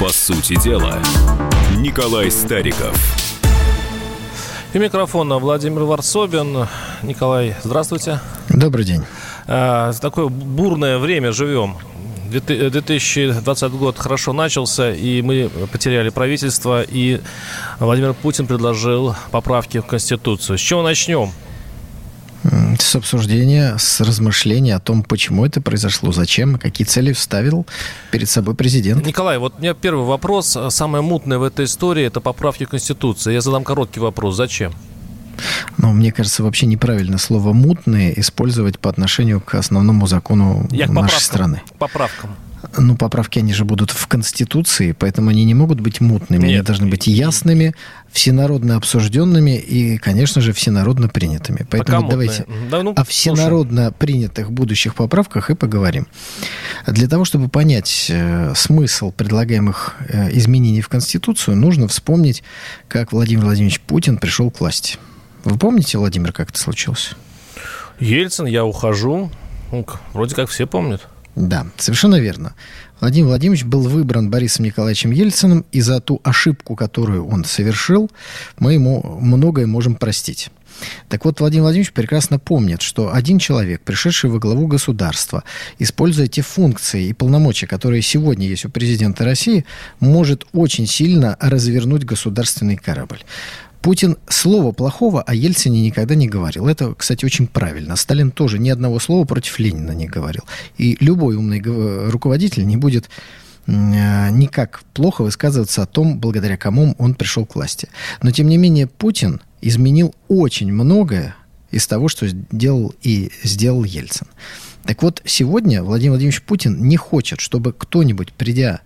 По сути дела, Николай Стариков. И микрофона Владимир Варсобин. Николай, здравствуйте. Добрый день. А, такое бурное время живем. 2020 год хорошо начался, и мы потеряли правительство, и Владимир Путин предложил поправки в Конституцию. С чего начнем? С обсуждения, с размышления о том, почему это произошло, зачем, какие цели вставил перед собой президент. Николай, вот у меня первый вопрос. Самое мутное в этой истории – это поправки Конституции. Я задам короткий вопрос. Зачем? Но мне кажется, вообще неправильно слово «мутные» использовать по отношению к основному закону Я нашей поправкам, страны. Поправкам. Ну, поправки, они же будут в Конституции, поэтому они не могут быть мутными. Нет. Они должны быть ясными, всенародно обсужденными и, конечно же, всенародно принятыми. Поэтому Пока давайте да, ну, о всенародно слушай. принятых будущих поправках и поговорим. Для того, чтобы понять э, смысл предлагаемых э, изменений в Конституцию, нужно вспомнить, как Владимир Владимирович Путин пришел к власти. Вы помните, Владимир, как это случилось? Ельцин, я ухожу. Ну, вроде как все помнят. Да, совершенно верно. Владимир Владимирович был выбран Борисом Николаевичем Ельциным, и за ту ошибку, которую он совершил, мы ему многое можем простить. Так вот, Владимир Владимирович прекрасно помнит, что один человек, пришедший во главу государства, используя те функции и полномочия, которые сегодня есть у президента России, может очень сильно развернуть государственный корабль. Путин слова плохого о Ельцине никогда не говорил. Это, кстати, очень правильно. Сталин тоже ни одного слова против Ленина не говорил. И любой умный руководитель не будет э, никак плохо высказываться о том, благодаря кому он пришел к власти. Но, тем не менее, Путин изменил очень многое из того, что сделал и сделал Ельцин. Так вот, сегодня Владимир Владимирович Путин не хочет, чтобы кто-нибудь, придя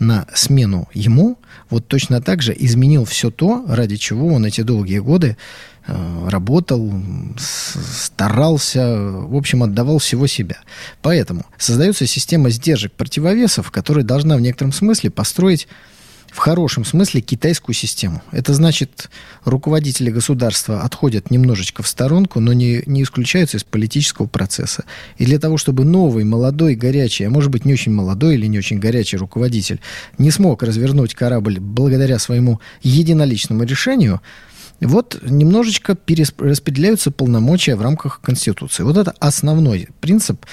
на смену ему, вот точно так же изменил все то, ради чего он эти долгие годы э, работал, старался, в общем, отдавал всего себя. Поэтому создается система сдержек противовесов, которая должна в некотором смысле построить в хорошем смысле китайскую систему. Это значит, руководители государства отходят немножечко в сторонку, но не, не исключаются из политического процесса. И для того, чтобы новый, молодой, горячий, а может быть не очень молодой или не очень горячий руководитель не смог развернуть корабль благодаря своему единоличному решению, вот немножечко перераспределяются полномочия в рамках Конституции. Вот это основной принцип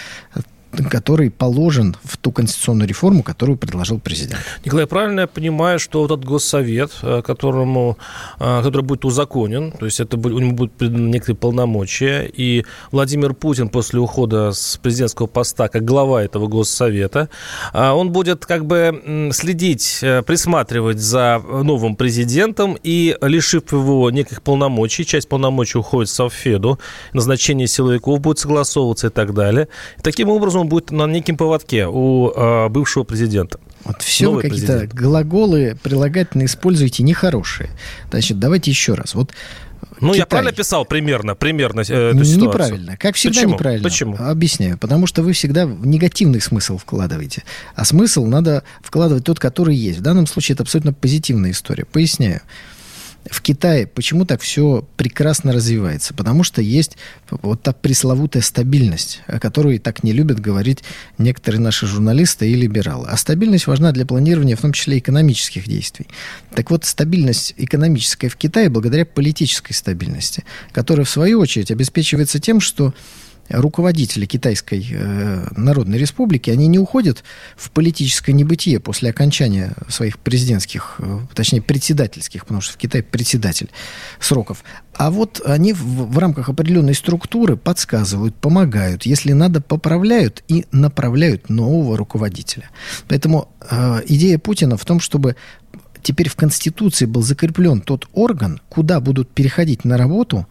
который положен в ту конституционную реформу, которую предложил президент. Николай, правильно я понимаю, что вот этот госсовет, э, которому, э, который будет узаконен, то есть это, у него будут некоторые полномочия, и Владимир Путин после ухода с президентского поста как глава этого госсовета, э, он будет как бы следить, присматривать за новым президентом и, лишив его неких полномочий, часть полномочий уходит в Совфеду, назначение силовиков будет согласовываться и так далее. Таким образом он будет на неким поводке у э, бывшего президента. Вот все вы какие-то глаголы прилагательно используете нехорошие. Значит, давайте еще раз. Вот ну, Китай. я правильно писал примерно, примерно э, эту ситуацию? Неправильно. Как всегда Почему? неправильно. Почему? Объясняю. Потому что вы всегда негативный смысл вкладываете. А смысл надо вкладывать тот, который есть. В данном случае это абсолютно позитивная история. Поясняю в Китае почему так все прекрасно развивается? Потому что есть вот та пресловутая стабильность, о которой так не любят говорить некоторые наши журналисты и либералы. А стабильность важна для планирования, в том числе экономических действий. Так вот, стабильность экономическая в Китае благодаря политической стабильности, которая, в свою очередь, обеспечивается тем, что руководители Китайской э, Народной Республики, они не уходят в политическое небытие после окончания своих президентских, э, точнее, председательских, потому что в Китае председатель сроков. А вот они в, в рамках определенной структуры подсказывают, помогают, если надо, поправляют и направляют нового руководителя. Поэтому э, идея Путина в том, чтобы теперь в Конституции был закреплен тот орган, куда будут переходить на работу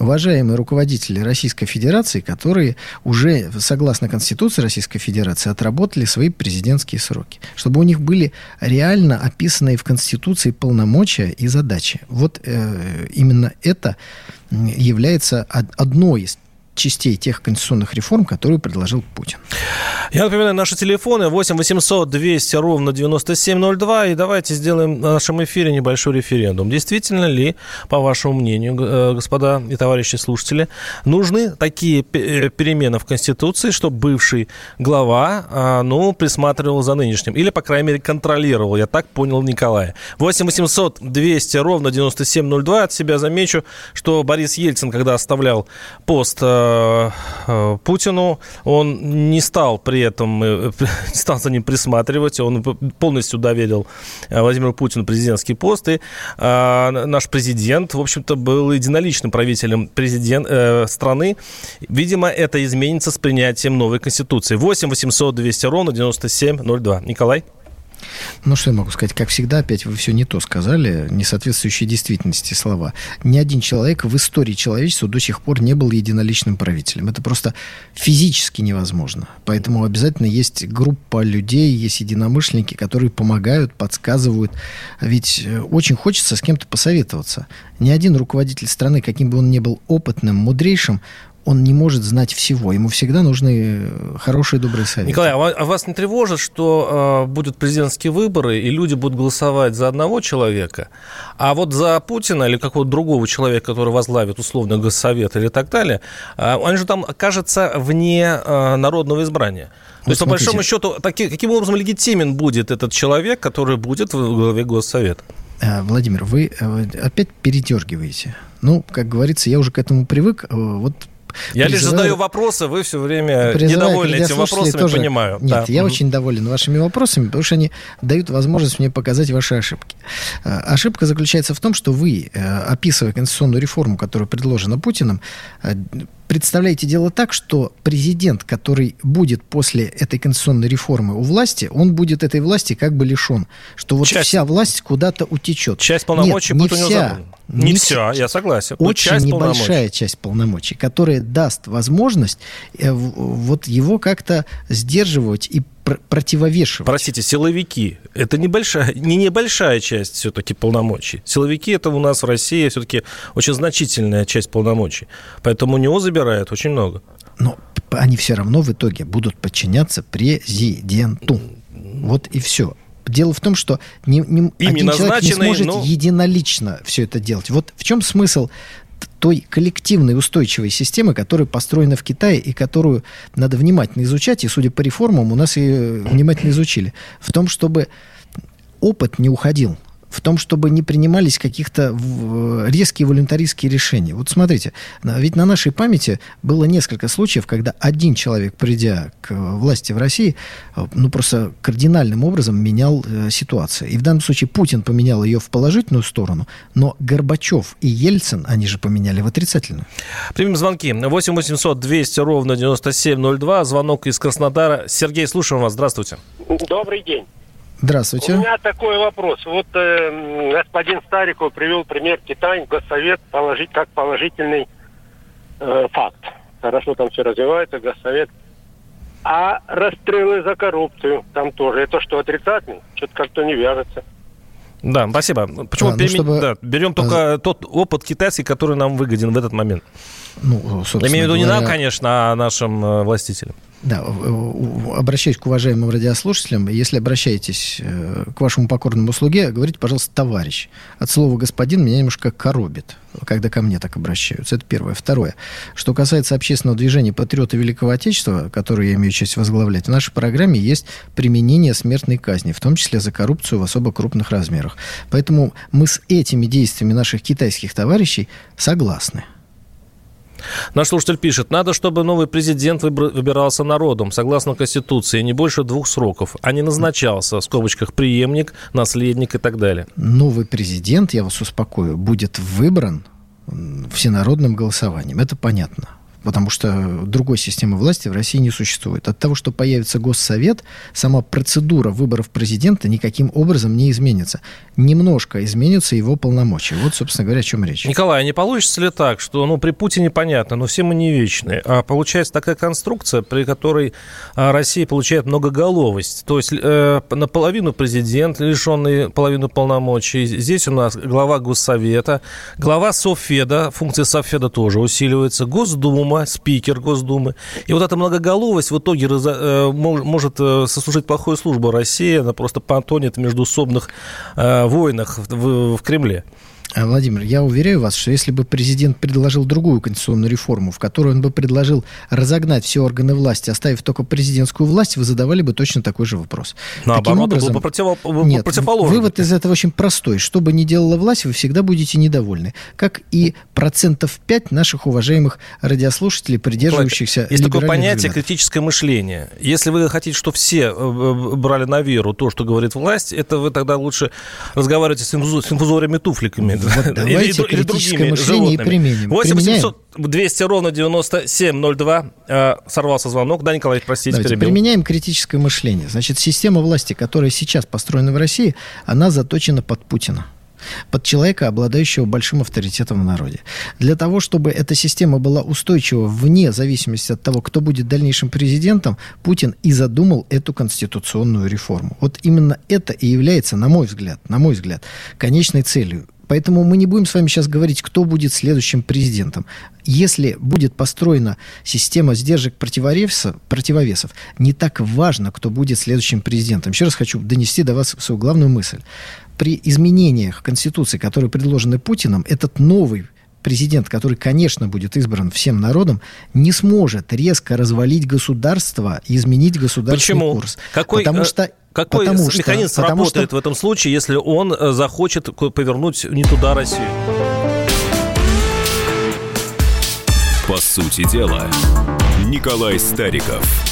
уважаемые руководители Российской Федерации, которые уже, согласно Конституции Российской Федерации, отработали свои президентские сроки. Чтобы у них были реально описанные в Конституции полномочия и задачи. Вот э, именно это является одной из частей тех конституционных реформ, которые предложил Путин. Я напоминаю, наши телефоны 8 800 200 ровно 9702. И давайте сделаем в нашем эфире небольшой референдум. Действительно ли, по вашему мнению, э, господа и товарищи слушатели, нужны такие э, перемены в Конституции, чтобы бывший глава, а, ну, присматривал за нынешним? Или, по крайней мере, контролировал? Я так понял Николая. 8 800 200 ровно 9702. От себя замечу, что Борис Ельцин, когда оставлял пост э, Путину, он не стал при этом, не стал за ним присматривать, он полностью доверил Владимиру Путину президентский пост, и наш президент, в общем-то, был единоличным правителем президент, э, страны. Видимо, это изменится с принятием новой Конституции. 8 800 200 ровно 9702. Николай? Ну, что я могу сказать? Как всегда, опять вы все не то сказали, не соответствующие действительности слова. Ни один человек в истории человечества до сих пор не был единоличным правителем. Это просто физически невозможно. Поэтому обязательно есть группа людей, есть единомышленники, которые помогают, подсказывают. Ведь э, очень хочется с кем-то посоветоваться. Ни один руководитель страны, каким бы он ни был опытным, мудрейшим, он не может знать всего. Ему всегда нужны э, хорошие, добрые советы. Николай, а вас не тревожит, что э, будут президентские выборы, и люди будут голосовать за одного человека, а вот за Путина или какого-то другого человека, который возглавит условно Госсовет или так далее, э, он же там окажется вне э, народного избрания. То вот есть, смотрите. по большому счету, таки, каким образом легитимен будет этот человек, который будет в главе Госсовета? Э, Владимир, вы э, опять передергиваете. Ну, как говорится, я уже к этому привык. Вот я лишь задаю вопросы, вы все время недовольны этими вопросами, тоже... понимаю. Нет, да. я очень доволен вашими вопросами, потому что они дают возможность мне показать ваши ошибки. Э, ошибка заключается в том, что вы, э, описывая конституционную реформу, которая предложена Путиным, э, представляете дело так, что президент, который будет после этой конституционной реформы у власти, он будет этой власти как бы лишен. Что вот часть, вся власть куда-то утечет. Часть полномочий Нет, не будет вся, у него Не, не вся, я согласен. Очень часть небольшая полномочий. часть полномочий, которая даст возможность э, вот его как-то сдерживать и пр- противовешивать. Простите, силовики – это небольшая, не небольшая часть все-таки полномочий. Силовики – это у нас в России все-таки очень значительная часть полномочий. Поэтому у него забирают очень много. Но они все равно в итоге будут подчиняться президенту. Вот и все. Дело в том, что не, не, один человек не сможет но... единолично все это делать. Вот в чем смысл той коллективной устойчивой системы, которая построена в Китае и которую надо внимательно изучать, и, судя по реформам, у нас ее внимательно изучили, в том, чтобы опыт не уходил в том, чтобы не принимались каких-то резкие волюнтаристские решения. Вот смотрите, ведь на нашей памяти было несколько случаев, когда один человек, придя к власти в России, ну просто кардинальным образом менял э, ситуацию. И в данном случае Путин поменял ее в положительную сторону, но Горбачев и Ельцин, они же поменяли в отрицательную. Примем звонки. 8 800 200 ровно 9702. Звонок из Краснодара. Сергей, слушаем вас. Здравствуйте. Добрый день. Здравствуйте. У меня такой вопрос. Вот э, господин Стариков привел пример Китай, Госсовет положить как положительный э, факт. Хорошо там все развивается, Госсовет. А расстрелы за коррупцию там тоже. Это что, отрицательный? Что-то как-то не вяжется. Да, спасибо. Почему а, ну, чтобы... да, берем только а... тот опыт китайский, который нам выгоден в этот момент? Ну, Я имею в виду не нам, конечно, а нашим э, властителям. Да, обращаюсь к уважаемым радиослушателям. Если обращаетесь э, к вашему покорному слуге, говорите, пожалуйста, товарищ. От слова господин меня немножко коробит, когда ко мне так обращаются. Это первое. Второе. Что касается общественного движения «Патриоты Великого Отечества», которое я имею честь возглавлять, в нашей программе есть применение смертной казни, в том числе за коррупцию в особо крупных размерах. Поэтому мы с этими действиями наших китайских товарищей согласны. Наш слушатель пишет, надо, чтобы новый президент выбирался народом, согласно Конституции, не больше двух сроков, а не назначался, в скобочках, преемник, наследник и так далее. Новый президент, я вас успокою, будет выбран всенародным голосованием. Это понятно потому что другой системы власти в России не существует. От того, что появится Госсовет, сама процедура выборов президента никаким образом не изменится. Немножко изменятся его полномочия. Вот, собственно говоря, о чем речь. Николай, а не получится ли так, что ну, при Путине понятно, но все мы не вечные, а получается такая конструкция, при которой а, Россия получает многоголовость, то есть э, наполовину президент, лишенный половину полномочий, здесь у нас глава Госсовета, глава Софеда, функция Софеда тоже усиливается, Госдума, Госдума, спикер Госдумы. И вот эта многоголовость в итоге может сослужить плохую службу России, она просто потонет в междусобных войнах в Кремле. А, Владимир, я уверяю вас, что если бы президент предложил другую конституционную реформу, в которой он бы предложил разогнать все органы власти, оставив только президентскую власть, вы задавали бы точно такой же вопрос. Наоборот, Таким образом, был бы противо... нет, вывод из этого очень простой. Что бы ни делала власть, вы всегда будете недовольны. Как и процентов 5 наших уважаемых радиослушателей, придерживающихся Есть такое понятие взглядов. критическое мышление. Если вы хотите, чтобы все э, э, брали на веру то, что говорит власть, это вы тогда лучше разговаривайте с инфузорами туфликами вот давайте или, критическое или мышление животными. и применим. 8 800 200 ровно 9702. Э, сорвался звонок. Да, Николай, простите, Давайте, перебил. Применяем критическое мышление. Значит, система власти, которая сейчас построена в России, она заточена под Путина под человека, обладающего большим авторитетом в народе. Для того, чтобы эта система была устойчива вне зависимости от того, кто будет дальнейшим президентом, Путин и задумал эту конституционную реформу. Вот именно это и является, на мой взгляд, на мой взгляд, конечной целью Поэтому мы не будем с вами сейчас говорить, кто будет следующим президентом. Если будет построена система сдержек противовесов, противовесов, не так важно, кто будет следующим президентом. Еще раз хочу донести до вас свою главную мысль. При изменениях Конституции, которые предложены Путиным, этот новый президент, который, конечно, будет избран всем народом, не сможет резко развалить государство и изменить государственный Почему? курс. Какой, Потому э, что какой потому механизм что, сработает что... в этом случае, если он э, захочет повернуть не туда Россию? По сути дела, Николай Стариков.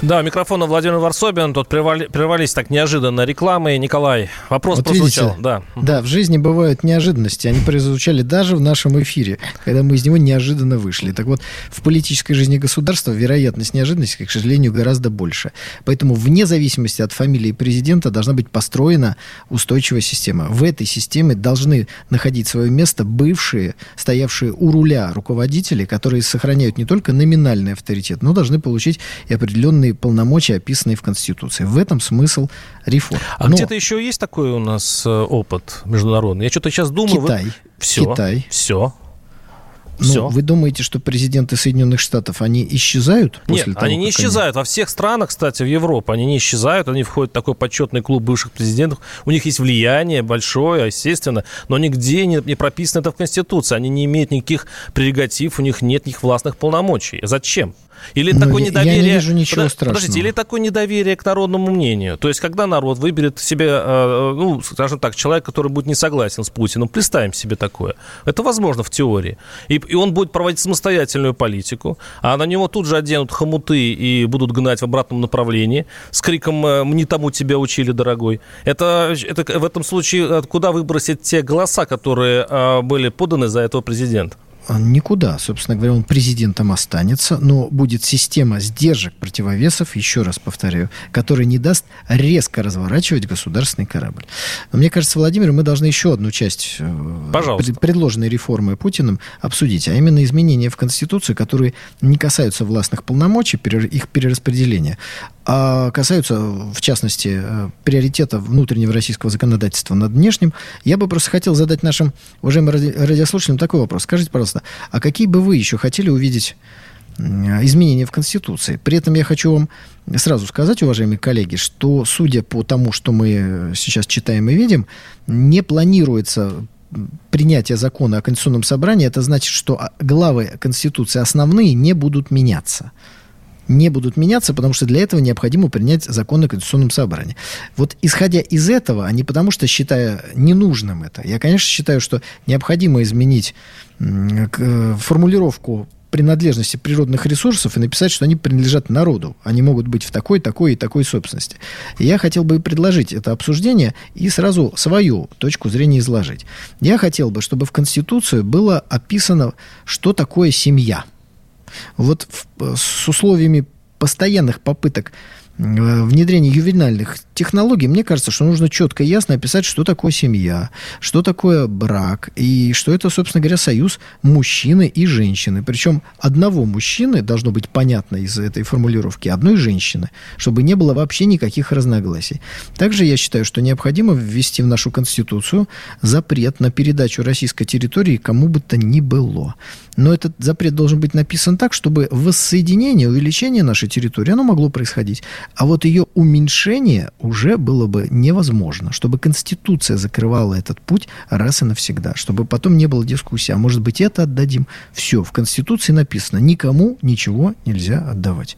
да, микрофон Владимир Варсобин. Тут прервали, прервались так неожиданно рекламы. Николай, вопрос вот прозвучал. Видите, да. да, в жизни бывают неожиданности. Они прозвучали даже в нашем эфире, когда мы из него неожиданно вышли. Так вот, в политической жизни государства вероятность неожиданности, к сожалению, гораздо больше. Поэтому вне зависимости от фамилии президента должна быть построена устойчивая система. В этой системе должны находить свое место бывшие, стоявшие у руля руководители, которые сохраняют не только номинальный авторитет, но должны получить и определенные определенные полномочия, описанные в Конституции. В этом смысл реформ. А Но... где-то еще есть такой у нас э, опыт международный? Я что-то сейчас думаю... Китай. Вы... Все. Китай. Все. Все. Ну, вы думаете, что президенты Соединенных Штатов, они исчезают после Нет, того, они не исчезают. Они... Во всех странах, кстати, в Европе, они не исчезают. Они входят в такой почетный клуб бывших президентов. У них есть влияние большое, естественно, но нигде не, не прописано это в Конституции. Они не имеют никаких прерогатив, у них нет никаких властных полномочий. Зачем? Или Но такое недоверие... Я не вижу ничего Под... страшного. Подождите, или такое недоверие к народному мнению. То есть, когда народ выберет себе, э, ну, скажем так, человек, который будет не согласен с Путиным, представим себе такое. Это возможно в теории. И, и он будет проводить самостоятельную политику, а на него тут же оденут хомуты и будут гнать в обратном направлении с криком э, «Не тому тебя учили, дорогой». Это, это в этом случае э, куда выбросить те голоса, которые были поданы за этого президента? Никуда. Собственно говоря, он президентом останется, но будет система сдержек противовесов, еще раз повторяю, которая не даст резко разворачивать государственный корабль. Но мне кажется, Владимир, мы должны еще одну часть э, Пожалуйста. предложенной реформы Путиным обсудить, а именно изменения в Конституцию, которые не касаются властных полномочий, их перераспределения, а касаются, в частности, э, приоритета внутреннего российского законодательства над внешним, я бы просто хотел задать нашим уважаемым радиослушателям такой вопрос. Скажите, пожалуйста, а какие бы вы еще хотели увидеть изменения в Конституции. При этом я хочу вам сразу сказать, уважаемые коллеги, что, судя по тому, что мы сейчас читаем и видим, не планируется принятие закона о Конституционном собрании. Это значит, что главы Конституции основные не будут меняться не будут меняться, потому что для этого необходимо принять закон о Конституционном собрании. Вот исходя из этого, а не потому что считая ненужным это, я, конечно, считаю, что необходимо изменить э, формулировку принадлежности природных ресурсов и написать, что они принадлежат народу. Они могут быть в такой, такой и такой собственности. И я хотел бы предложить это обсуждение и сразу свою точку зрения изложить. Я хотел бы, чтобы в Конституции было описано, что такое семья – вот в, с условиями постоянных попыток Э, внедрения ювенальных технологий, мне кажется, что нужно четко и ясно описать, что такое семья, что такое брак, и что это, собственно говоря, союз мужчины и женщины. Причем одного мужчины должно быть понятно из этой формулировки, одной женщины, чтобы не было вообще никаких разногласий. Также я считаю, что необходимо ввести в нашу Конституцию запрет на передачу российской территории кому бы то ни было. Но этот запрет должен быть написан так, чтобы воссоединение, увеличение нашей территории, оно могло происходить. А вот ее уменьшение уже было бы невозможно, чтобы Конституция закрывала этот путь раз и навсегда, чтобы потом не было дискуссии, а может быть это отдадим. Все, в Конституции написано, никому ничего нельзя отдавать.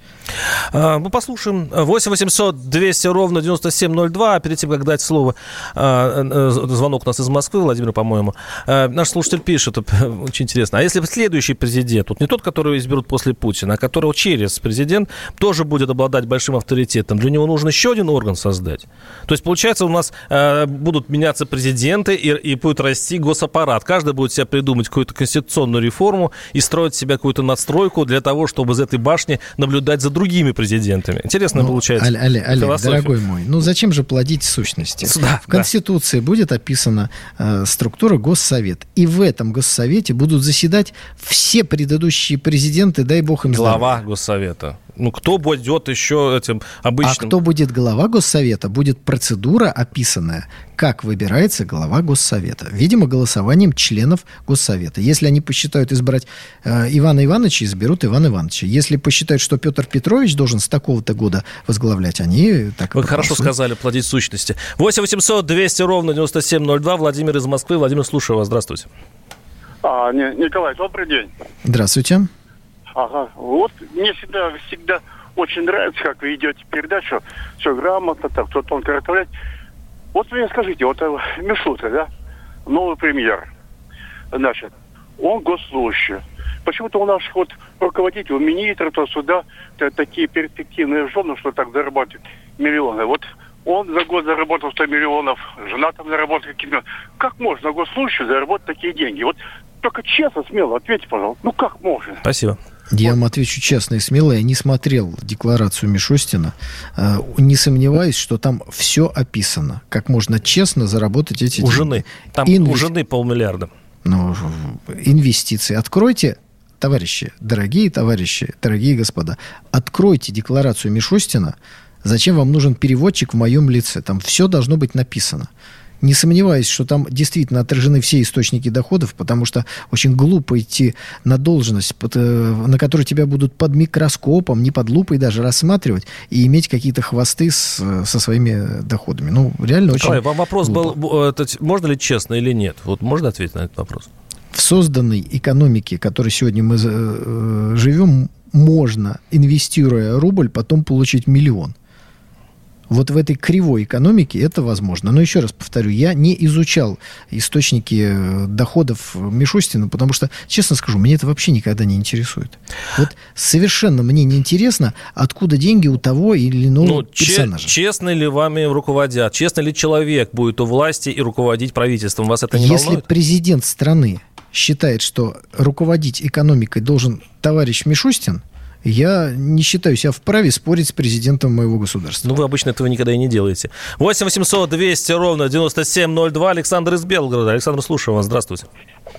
А, мы послушаем 8 800 200 ровно 9702, а перед тем, как дать слово, а, э, звонок у нас из Москвы, Владимир, по-моему, а, наш слушатель пишет, очень интересно, а если след следующий президент, вот не тот, которого изберут после Путина, а которого через президент тоже будет обладать большим авторитетом, для него нужно еще один орган создать. То есть, получается, у нас э, будут меняться президенты и, и будет расти госаппарат. Каждый будет себе придумать какую-то конституционную реформу и строить себе какую-то надстройку для того, чтобы из этой башни наблюдать за другими президентами. Интересно ну, получается. Олег, Олег, Олег дорогой мой, ну зачем же плодить сущности? Да, в Конституции да. будет описана э, структура Госсовет. И в этом Госсовете будут заседать все предыдущие президенты, дай бог им здоровья. Глава Госсовета. Ну, кто будет еще этим обычным... А кто будет глава Госсовета? Будет процедура описанная, как выбирается глава Госсовета. Видимо, голосованием членов Госсовета. Если они посчитают избрать э, Ивана Ивановича, изберут Ивана Ивановича. Если посчитают, что Петр Петрович должен с такого-то года возглавлять, они так Вы хорошо сказали, плодить сущности. 8 800 200 ровно 9702. Владимир из Москвы. Владимир, слушаю вас. Здравствуйте. А, не, Николай, добрый день. Здравствуйте. Ага, вот мне всегда, всегда очень нравится, как вы ведете передачу, все грамотно, так, кто тонко расставлять. Вот вы мне скажите, вот э, Мишута, да, новый премьер, значит, он госслужащий. Почему-то у наших вот руководителей, у министра, то сюда такие перспективные жены, что так зарабатывают миллионы. Вот он за год заработал 100 миллионов, жена там заработала какие-то... Как можно госслужащему заработать такие деньги? Вот только честно, смело ответьте, пожалуйста. Ну как можно? Спасибо. Я вам отвечу честно и смело. Я не смотрел декларацию Мишустина. Э, не сомневаюсь, что там все описано. Как можно честно заработать эти у деньги. жены. Там Инвести... у жены полмиллиарда. Ну, инвестиции. Откройте, товарищи, дорогие товарищи, дорогие господа, откройте декларацию Мишустина. Зачем вам нужен переводчик в моем лице? Там все должно быть написано не сомневаюсь, что там действительно отражены все источники доходов, потому что очень глупо идти на должность, э, на которой тебя будут под микроскопом, не под лупой даже рассматривать, и иметь какие-то хвосты с, со своими доходами. Ну, реально очень Николай, вам вопрос глупо. был, э, можно ли честно или нет? Вот можно ответить на этот вопрос? В созданной экономике, в которой сегодня мы э, живем, можно, инвестируя рубль, потом получить миллион. Вот в этой кривой экономике это возможно. Но еще раз повторю, я не изучал источники э, доходов Мишустина, потому что, честно скажу, мне это вообще никогда не интересует. Вот совершенно мне не интересно, откуда деньги у того или иного ну, персонажа. Честно ли вами руководят? Честно ли человек будет у власти и руководить правительством? Вас это не Если волнует? президент страны считает, что руководить экономикой должен товарищ Мишустин, я не считаю себя вправе спорить с президентом моего государства. Ну, вы обычно этого никогда и не делаете. 8 800 200 ровно 9702. Александр из Белгорода. Александр, слушаю вас. Здравствуйте.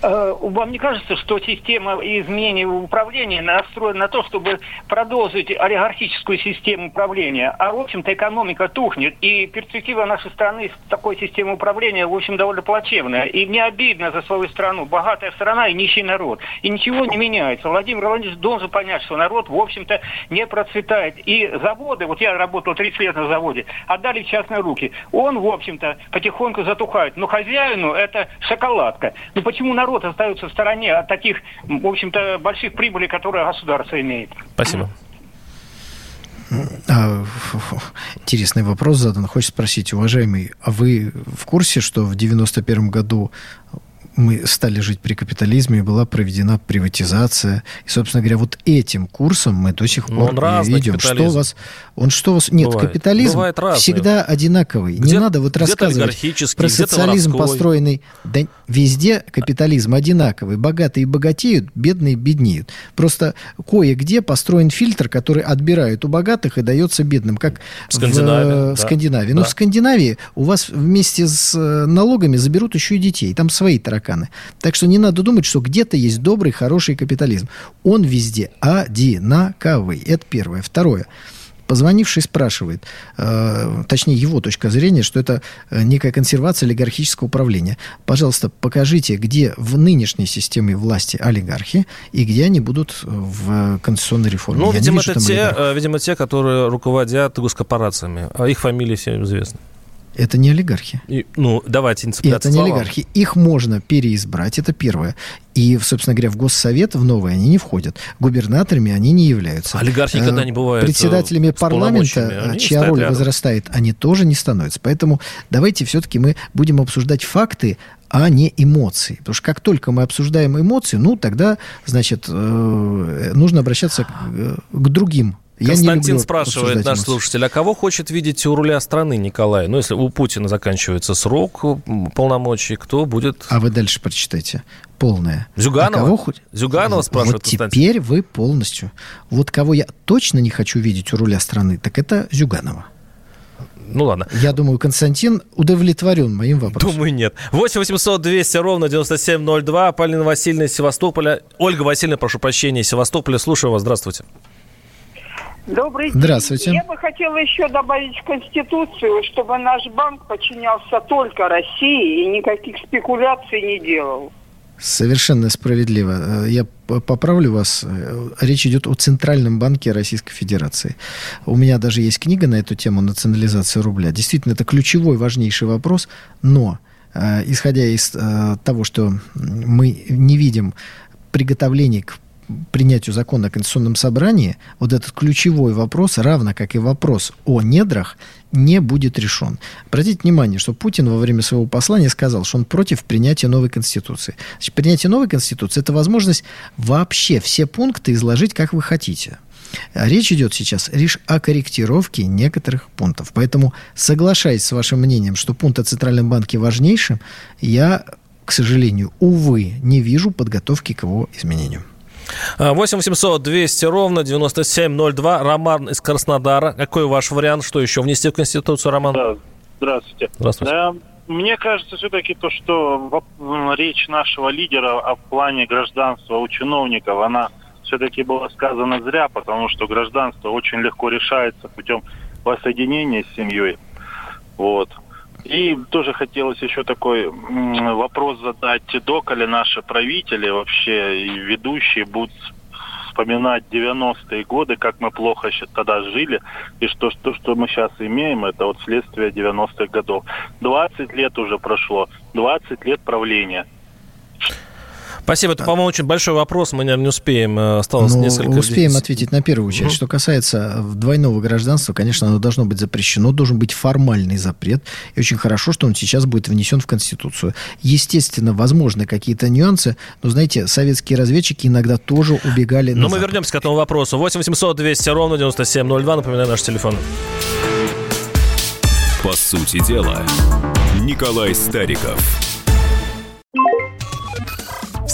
Э, вам не кажется, что система изменения управления настроена на то, чтобы продолжить олигархическую систему управления, а, в общем-то, экономика тухнет, и перспектива нашей страны с такой системой управления, в общем, довольно плачевная. И мне обидно за свою страну. Богатая страна и нищий народ. И ничего не меняется. Владимир Владимирович должен понять, что народ, в общем-то, не процветает. И заводы, вот я работал 30 лет на заводе, отдали в частные руки. Он, в общем-то, потихоньку затухает. Но хозяину это шоколадка. Ну почему народ остается в стороне от таких, в общем-то, больших прибылей, которые государство имеет. Спасибо. А, интересный вопрос задан. Хочется спросить, уважаемый, а вы в курсе, что в 91 году мы стали жить при капитализме, и была проведена приватизация. И, собственно говоря, вот этим курсом мы до сих Но пор идем. Что вас... Он что вас... Нет, Бывает. капитализм Бывает разный. всегда одинаковый. Где- Не надо вот рассказывать про социализм, воровской. построенный... Да везде капитализм одинаковый. Богатые богатеют, бедные беднеют. Просто кое-где построен фильтр, который отбирает у богатых и дается бедным, как В Скандинавии, в, э, да. Скандинавии. Но Да. в Скандинавии у вас вместе с э, налогами заберут еще и детей. Там свои тараканы. Так что не надо думать, что где-то есть добрый, хороший капитализм. Он везде одинаковый. Это первое. Второе. Позвонивший спрашивает, э, точнее его точка зрения, что это э, некая консервация олигархического управления. Пожалуйста, покажите, где в нынешней системе власти олигархи и где они будут в конституционной реформе. Ну, Я видимо, вижу это те, олигархов. э, видимо, те, которые руководят госкорпорациями. А их фамилии всем известны. Это не олигархи. И, ну, давайте не И цепляться это не словам. олигархи. Их можно переизбрать, это первое. И, собственно говоря, в Госсовет в новые они не входят. Губернаторами они не являются. Олигархи Э, никогда не бывают, э, Председателями парламента, Они чья роль рядом. возрастает, они тоже не становятся. Поэтому давайте все-таки мы будем обсуждать факты, а не эмоции. Потому что как только мы обсуждаем эмоции, ну, тогда, значит, э, нужно обращаться э, к другим. Константин спрашивает, наш слушатель, а кого хочет видеть у руля страны Николай? Ну, если у Путина заканчивается срок м, полномочий, кто будет... А вы дальше прочитайте. Полное. Зюганова? А кого хоть- Зюганова спрашивает Вот Константин. теперь вы полностью. Вот кого я точно не хочу видеть у руля страны, так это Зюганова. Ну, ладно. Я думаю, Константин удовлетворен моим вопросом. Думаю, нет. 8 800 200 ровно 9702. Полина Васильевна из Севастополя. Ольга Васильевна, прошу прощения, из Севастополя. Слушаю вас. Здравствуйте. Добрый день. Здравствуйте. Я бы хотела еще добавить в Конституцию, чтобы наш банк подчинялся только России и никаких спекуляций не делал. Совершенно справедливо. Э, Я поправлю вас. Э, Речь идет о Центральном банке Российской Федерации. У меня даже есть книга на эту тему «Национализация рубля». Действительно, это ключевой, важнейший вопрос. Но, э, исходя из того, что мы не видим приготовлений к принятию закона о Конституционном собрании, вот этот ключевой вопрос, равно как и вопрос о недрах, не будет решен. Обратите внимание, что Путин во время своего послания сказал, что он против принятия новой Конституции. Значит, принятие новой Конституции – это возможность вообще все пункты изложить, как вы хотите. А Речь идет сейчас лишь о корректировке некоторых пунктов. Поэтому, соглашаясь с вашим мнением, что пункт о Центральном банке важнейшим, я, к сожалению, увы, не вижу подготовки к его изменению. 8 800 200 ровно 9702. Роман из Краснодара. Какой ваш вариант? Что еще внести в Конституцию, Роман? Да, здравствуйте. Здравствуйте. Да, мне кажется, все-таки то, что речь нашего лидера о плане гражданства у чиновников, она все-таки была сказана зря, потому что гражданство очень легко решается путем воссоединения с семьей. Вот. И тоже хотелось еще такой вопрос задать, доколе наши правители вообще и ведущие будут вспоминать 90-е годы, как мы плохо ща- тогда жили, и что, что, что мы сейчас имеем, это вот следствие 90-х годов. 20 лет уже прошло, 20 лет правления. Спасибо. Это, по-моему, очень большой вопрос. Мы, наверное, не успеем. Э, Осталось Ну, несколько... успеем ответить на первую часть. Мгм. Что касается э, двойного гражданства, конечно, оно должно быть запрещено, должен быть формальный запрет. И очень хорошо, что он сейчас будет внесен в Конституцию. Естественно, возможны какие-то нюансы, но, знаете, советские разведчики иногда тоже убегали Но на мы Запад. вернемся к этому вопросу. 8 800 200 ровно 9702. Напоминаю, наш телефон. По сути дела, Николай Стариков.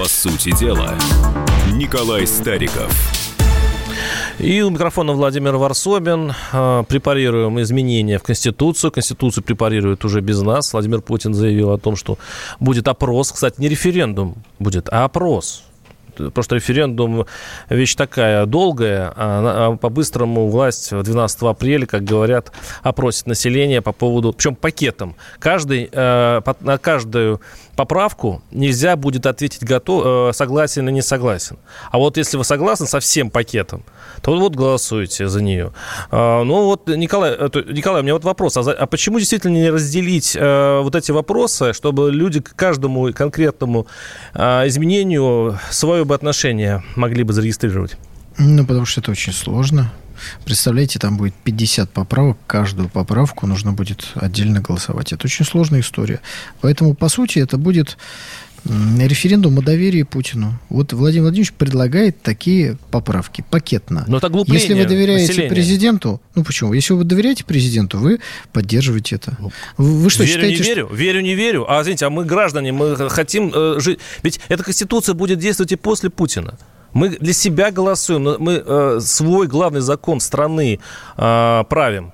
По сути дела, Николай Стариков. И у микрофона Владимир Варсобин. Э, Препарируем изменения в Конституцию. Конституцию препарируют уже без нас. Владимир Путин заявил о том, что будет опрос. Кстати, не референдум будет, а опрос. что референдум вещь такая долгая, а, а по-быстрому власть 12 апреля, как говорят, опросит население по поводу, причем пакетом. Каждый, э, на каждую поправку нельзя будет ответить готов, э, согласен или не согласен. А вот если вы согласны со всем пакетом, то вот голосуете за нее. А, ну вот, Николай, Николай, у меня вот вопрос. А, а почему действительно не разделить э, вот эти вопросы, чтобы люди к каждому конкретному э, изменению свое бы отношение могли бы зарегистрировать? Ну, потому что это очень сложно. Представляете, там будет 50 поправок, каждую поправку нужно будет отдельно голосовать. Это очень сложная история. Поэтому, по сути, это будет референдум о доверии Путину. Вот Владимир Владимирович предлагает такие поправки пакетно. Но это Если вы доверяете населения. президенту, ну почему? Если вы доверяете президенту, вы поддерживаете это. Ну, вы что верю, считаете? Не верю, что... верю, не верю. А извините, а мы граждане, мы хотим э, жить. Ведь эта конституция будет действовать и после Путина. Мы для себя голосуем, мы э, свой главный закон страны э, правим.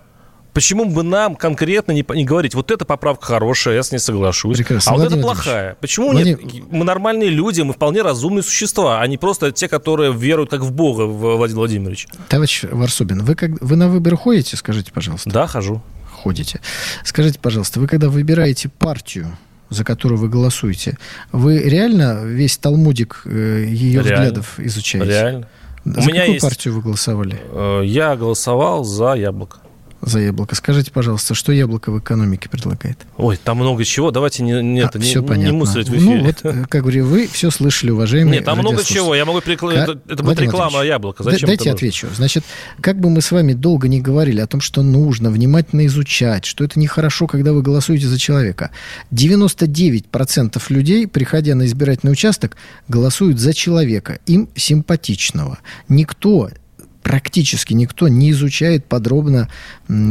Почему бы нам конкретно не, не говорить, вот эта поправка хорошая, я с ней соглашусь, Прекрасно. а вот Владимир эта плохая? Почему Владимир... нет? Мы нормальные люди, мы вполне разумные существа, а не просто те, которые веруют как в Бога, Владимир Владимирович. Товарищ Варсобин, вы, как, вы на выборы ходите, скажите, пожалуйста? Да, хожу. Ходите. Скажите, пожалуйста, вы когда выбираете партию, за которую вы голосуете, вы реально весь талмудик э, ее реально. взглядов изучаете? Реально. За У меня какую есть... партию вы голосовали? Э, я голосовал за яблоко за яблоко. Скажите, пожалуйста, что яблоко в экономике предлагает? Ой, там много чего. Давайте не, не, а, это, не, понятно. не мусорить в эфире. Ну, вот, э, как говорю, вы все слышали, уважаемые Нет, там много чего. Я могу прикла... Как... это, это будет реклама яблока. Зачем Дайте отвечу. Значит, как бы мы с вами долго не говорили о том, что нужно внимательно изучать, что это нехорошо, когда вы голосуете за человека. 99% людей, приходя на избирательный участок, голосуют за человека, им симпатичного. Никто практически никто не изучает подробно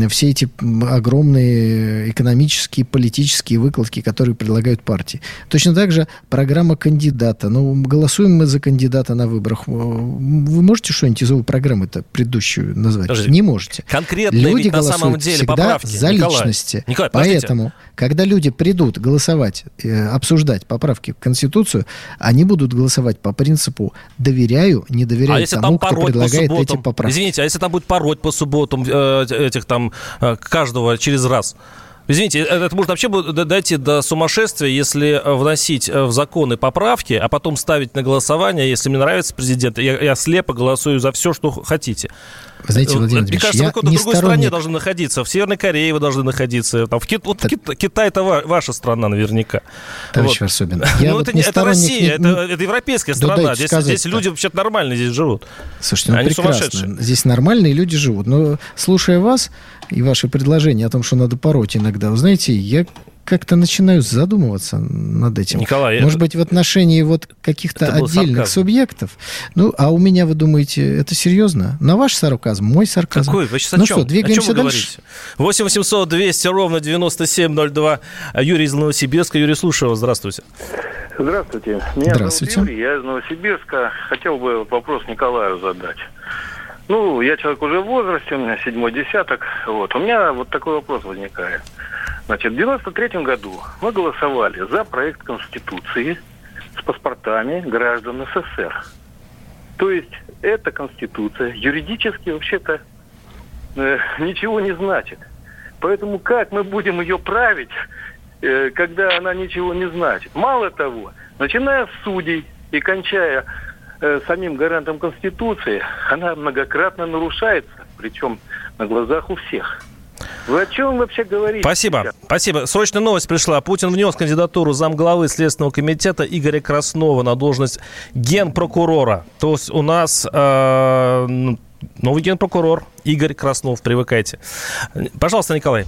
все эти огромные экономические, политические выкладки, которые предлагают партии. Точно так же программа кандидата. Ну, голосуем мы за кандидата на выборах. Вы можете что-нибудь из его программы-то предыдущую назвать? Подожди, не можете. Конкретно люди на самом деле всегда поправки. за Николай, личности. Николай, Поэтому, когда люди придут голосовать, э, обсуждать поправки в Конституцию, они будут голосовать по принципу «доверяю, не доверяю а тому, кто предлагает эти поправки». Извините, а если там будет пороть по субботам э, этих там э, каждого через раз. Извините, э, это может вообще дойти до сумасшествия, если вносить в законы поправки, а потом ставить на голосование, если мне нравится президент, я, я слепо голосую за все, что хотите. Вы знаете, Владимир Мне кажется, я в какой-то другой сторонник... стране должны находиться. В Северной Корее вы должны находиться. Там, в Ки... вот Ки... Китай это ваша страна наверняка. Товарищ вот. Варсобин, я ну, вот это, не это Россия, не... это, это европейская страна. Да, здесь, здесь люди вообще-то нормальные здесь живут. Слушайте, ну Они прекрасно. Здесь нормальные люди живут. Но слушая вас и ваши предложения о том, что надо пороть иногда, вы знаете, я как-то начинаю задумываться над этим. Николай, Может быть, в отношении вот каких-то отдельных сарказм. субъектов. Ну, а у меня, вы думаете, это серьезно? На ваш сарказм, мой сарказм. Какой? Вы сейчас о ну чем? что, двигаемся о чем дальше? 8 800 200 ровно 9702. Юрий из Новосибирска. Юрий, слушаю вас. Здравствуйте. Здравствуйте. Меня Здравствуйте. зовут Юрий, я из Новосибирска. Хотел бы вопрос Николаю задать. Ну, я человек уже в возрасте, у меня седьмой десяток. Вот. У меня вот такой вопрос возникает. Значит, в 93 году мы голосовали за проект Конституции с паспортами граждан СССР. То есть эта Конституция юридически вообще-то э, ничего не значит. Поэтому как мы будем ее править, э, когда она ничего не значит? Мало того, начиная с судей и кончая э, самим гарантом Конституции, она многократно нарушается, причем на глазах у всех. Вы о чем вообще говорите? Спасибо. Сейчас? Спасибо. Срочная новость пришла. Путин внес кандидатуру замглавы Следственного комитета Игоря Краснова на должность генпрокурора. То есть у нас э, новый генпрокурор Игорь Краснов. Привыкайте. Пожалуйста, Николай.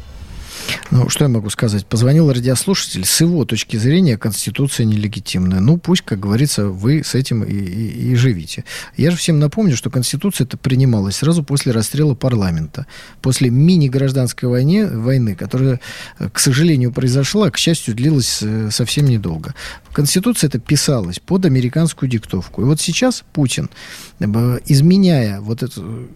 Ну, что я могу сказать? Позвонил радиослушатель. С его точки зрения Конституция нелегитимная. Ну, пусть, как говорится, вы с этим и, и, и живите. Я же всем напомню, что Конституция это принималась сразу после расстрела парламента. После мини-гражданской войны, войны, которая, к сожалению, произошла, к счастью, длилась э, совсем недолго. Конституция это писалась под американскую диктовку. И вот сейчас Путин, э, изменяя вот эту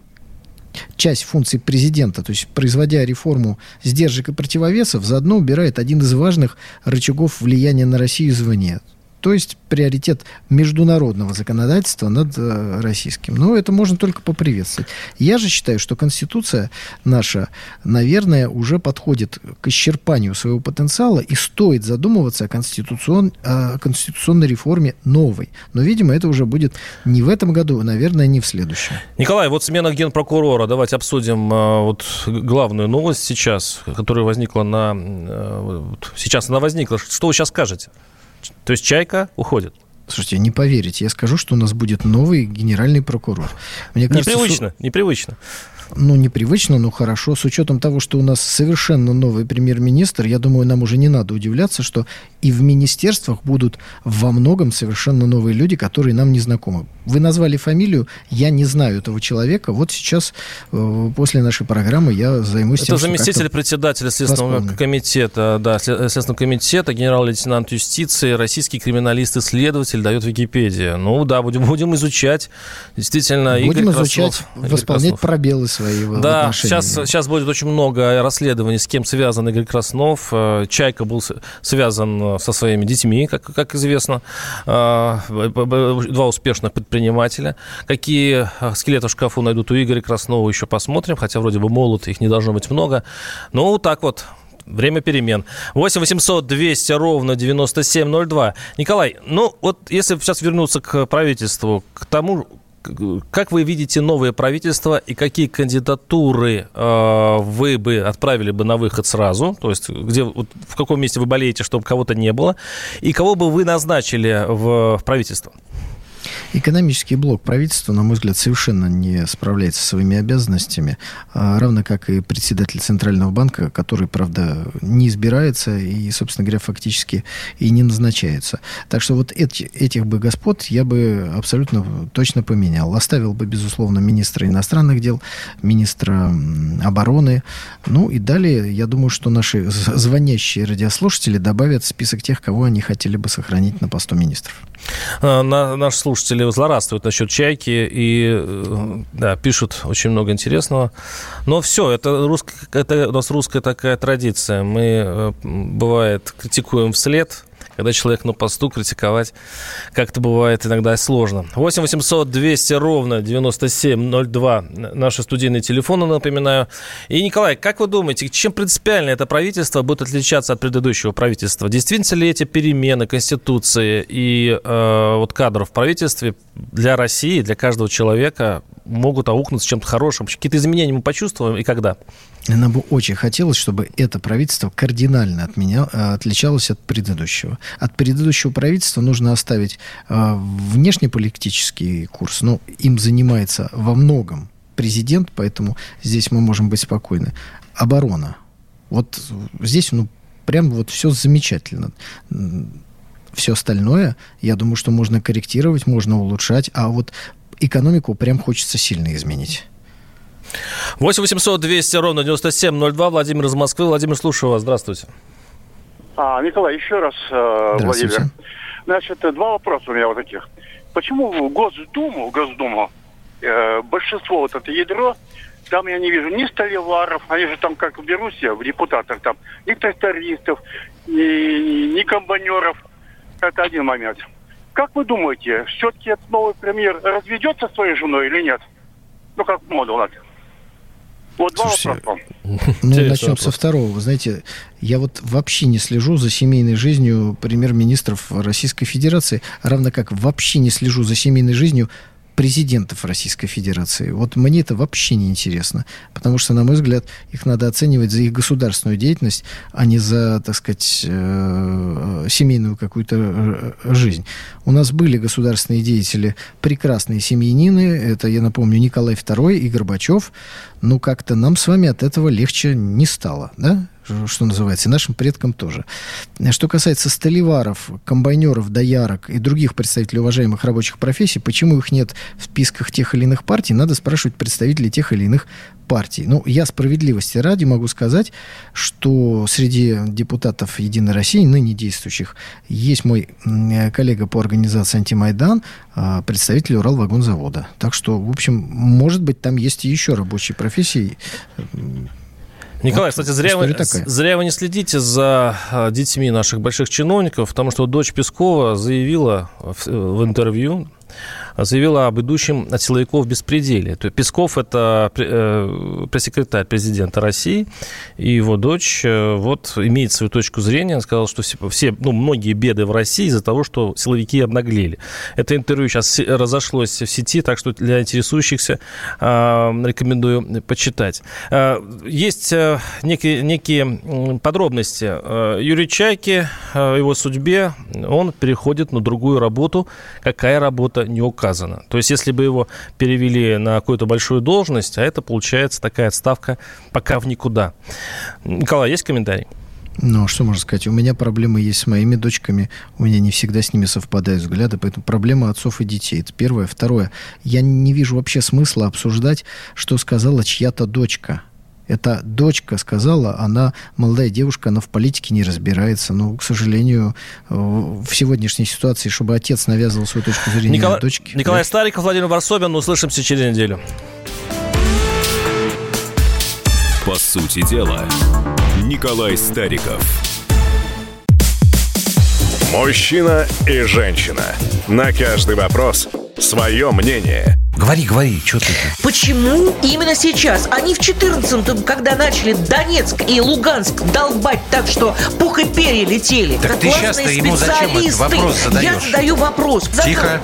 часть функций президента, то есть производя реформу сдержек и противовесов, заодно убирает один из важных рычагов влияния на Россию извне. То есть приоритет международного законодательства над э, российским. Но это можно только поприветствовать. Я же считаю, что Конституция наша, наверное, уже подходит к исчерпанию своего потенциала и стоит задумываться о, конституцион... о конституционной реформе новой. Но, видимо, это уже будет не в этом году, а, наверное, не в следующем. Николай, вот смена генпрокурора. Давайте обсудим э, вот главную новость сейчас, которая возникла на... Э, сейчас она возникла. Что вы сейчас скажете? То есть Чайка уходит? Слушайте, не поверите, я скажу, что у нас будет новый генеральный прокурор. Мне кажется, непривычно, су... непривычно ну, непривычно, но хорошо. С учетом того, что у нас совершенно новый премьер-министр, я думаю, нам уже не надо удивляться, что и в министерствах будут во многом совершенно новые люди, которые нам не знакомы. Вы назвали фамилию, я не знаю этого человека. Вот сейчас, э, после нашей программы, я займусь Это тем, заместитель председателя Следственного комитета, да, Следственного комитета, генерал-лейтенант юстиции, российский криминалист-исследователь, дает Википедия. Ну да, будем, будем изучать. Действительно, Будем Игорь изучать, Краснов, восполнять Краснов. пробелы свои Да, сейчас, сейчас будет очень много расследований, с кем связан Игорь Краснов. Э, Чайка был связан со своими детьми, как, как известно. Э, два успешных предпринимателя. Какие э, скелеты в шкафу найдут у Игоря Краснова, еще посмотрим. Хотя вроде бы молод, их не должно быть много. Ну, так вот, Время перемен. 8 800 200 ровно 9702. Николай, ну вот если сейчас вернуться к правительству, к тому, как вы видите новое правительство и какие кандидатуры э, вы бы отправили бы на выход сразу? То есть где, вот, в каком месте вы болеете, чтобы кого-то не было? И кого бы вы назначили в, в правительство? Экономический блок правительства, на мой взгляд, совершенно не справляется со своими обязанностями, а, равно как и председатель Центрального банка, который, правда, не избирается и, собственно говоря, фактически и не назначается. Так что вот эти, этих бы господ я бы абсолютно точно поменял. Оставил бы, безусловно, министра иностранных дел, министра обороны. Ну и далее, я думаю, что наши звонящие радиослушатели добавят список тех, кого они хотели бы сохранить на посту министров. А, на, наш слушатель слушатели злорадствуют насчет чайки и э, да, пишут очень много интересного. Но все, это, русск... это у нас русская такая традиция. Мы, э, бывает, критикуем вслед, когда человек на посту, критиковать как-то бывает иногда сложно. 8 800 200 ровно 9702 наши студийные телефоны, напоминаю. И, Николай, как вы думаете, чем принципиально это правительство будет отличаться от предыдущего правительства? Действительно ли эти перемены Конституции и э, вот кадров в правительстве для России, для каждого человека могут аукнуться чем-то хорошим? Какие-то изменения мы почувствуем и когда? Нам бы очень хотелось, чтобы это правительство кардинально от э, отличалось от предыдущего. От предыдущего правительства нужно оставить э, внешнеполитический курс, но им занимается во многом президент, поэтому здесь мы можем быть спокойны. Оборона. Вот здесь, ну, прям вот все замечательно. Все остальное, я думаю, что можно корректировать, можно улучшать, а вот экономику прям хочется сильно изменить. 8 800 200 ровно 9702. Владимир из Москвы. Владимир, слушаю вас. Здравствуйте. А, Николай, еще раз, э, Владимир. Значит, два вопроса у меня вот таких. Почему в Госдуму, в Госдуму э, большинство вот это ядро, там я не вижу ни Столиваров, они же там как в Беларуси, в депутатах там, ни трактористов, ни, ни комбайнеров. Это один момент. Как вы думаете, все-таки этот новый премьер разведется со своей женой или нет? Ну, как мода у нас. Вот два Слушайте, вопроса. Ну, начнем со второго. Вы знаете, я вот вообще не слежу за семейной жизнью премьер-министров Российской Федерации, равно как вообще не слежу за семейной жизнью президентов Российской Федерации. Вот мне это вообще не интересно, потому что, на мой взгляд, их надо оценивать за их государственную деятельность, а не за, так сказать, э, семейную какую-то э, жизнь. У нас были государственные деятели, прекрасные семьянины, это, я напомню, Николай II и Горбачев, но как-то нам с вами от этого легче не стало, да? Что называется, и нашим предкам тоже. Что касается столеваров, комбайнеров, доярок и других представителей уважаемых рабочих профессий, почему их нет в списках тех или иных партий, надо спрашивать представителей тех или иных партий. Ну, я справедливости ради могу сказать, что среди депутатов «Единой России», ныне действующих, есть мой коллега по организации «Антимайдан», а, представитель Уралвагонзавода. Так что, в общем, может быть, там есть и еще рабочие профессии, Николай, кстати, зря вы, такая. зря вы не следите за а, детьми наших больших чиновников, потому что дочь Пескова заявила в, в интервью, заявила об идущем от силовиков беспределе. То есть Песков – это э, пресс-секретарь президента России, и его дочь э, вот имеет свою точку зрения. Она сказала, что все, ну, многие беды в России из-за того, что силовики обнаглели. Это интервью сейчас разошлось в сети, так что для интересующихся э, рекомендую почитать. Есть некие, некие подробности. Юрий Чайки, его судьбе, он переходит на другую работу. Какая работа, не указано. То есть, если бы его перевели на какую-то большую должность, а это получается такая отставка пока в никуда. Николай, есть комментарий? Ну, что можно сказать? У меня проблемы есть с моими дочками. У меня не всегда с ними совпадают взгляды, поэтому проблема отцов и детей. Это первое. Второе. Я не вижу вообще смысла обсуждать, что сказала чья-то дочка. Это дочка сказала, она молодая девушка, она в политике не разбирается. Но, к сожалению, э, в сегодняшней ситуации, чтобы отец навязывал свою точку зрения Николай, дочке... Николай да. Стариков, Владимир Варсобин. Услышимся через неделю. По сути дела, Николай Стариков. Мужчина и женщина. На каждый вопрос свое мнение. Говори, говори, что ты? Почему именно сейчас? Они в 14-м, когда начали Донецк и Луганск долбать так, что пух и перья летели. Так ты сейчас-то ему зачем этот вопрос задаешь? Я задаю вопрос. Тихо.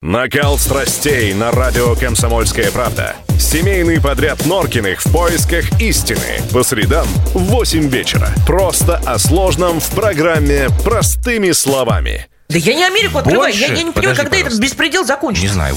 Накал страстей на радио «Комсомольская правда». Семейный подряд Норкиных в поисках истины. По средам в 8 вечера. Просто о сложном в программе «Простыми словами». Да я не Америку открываю. Больше? Я, я не понимаю, Подожди, когда этот пожалуйста. беспредел закончится. Не знаю.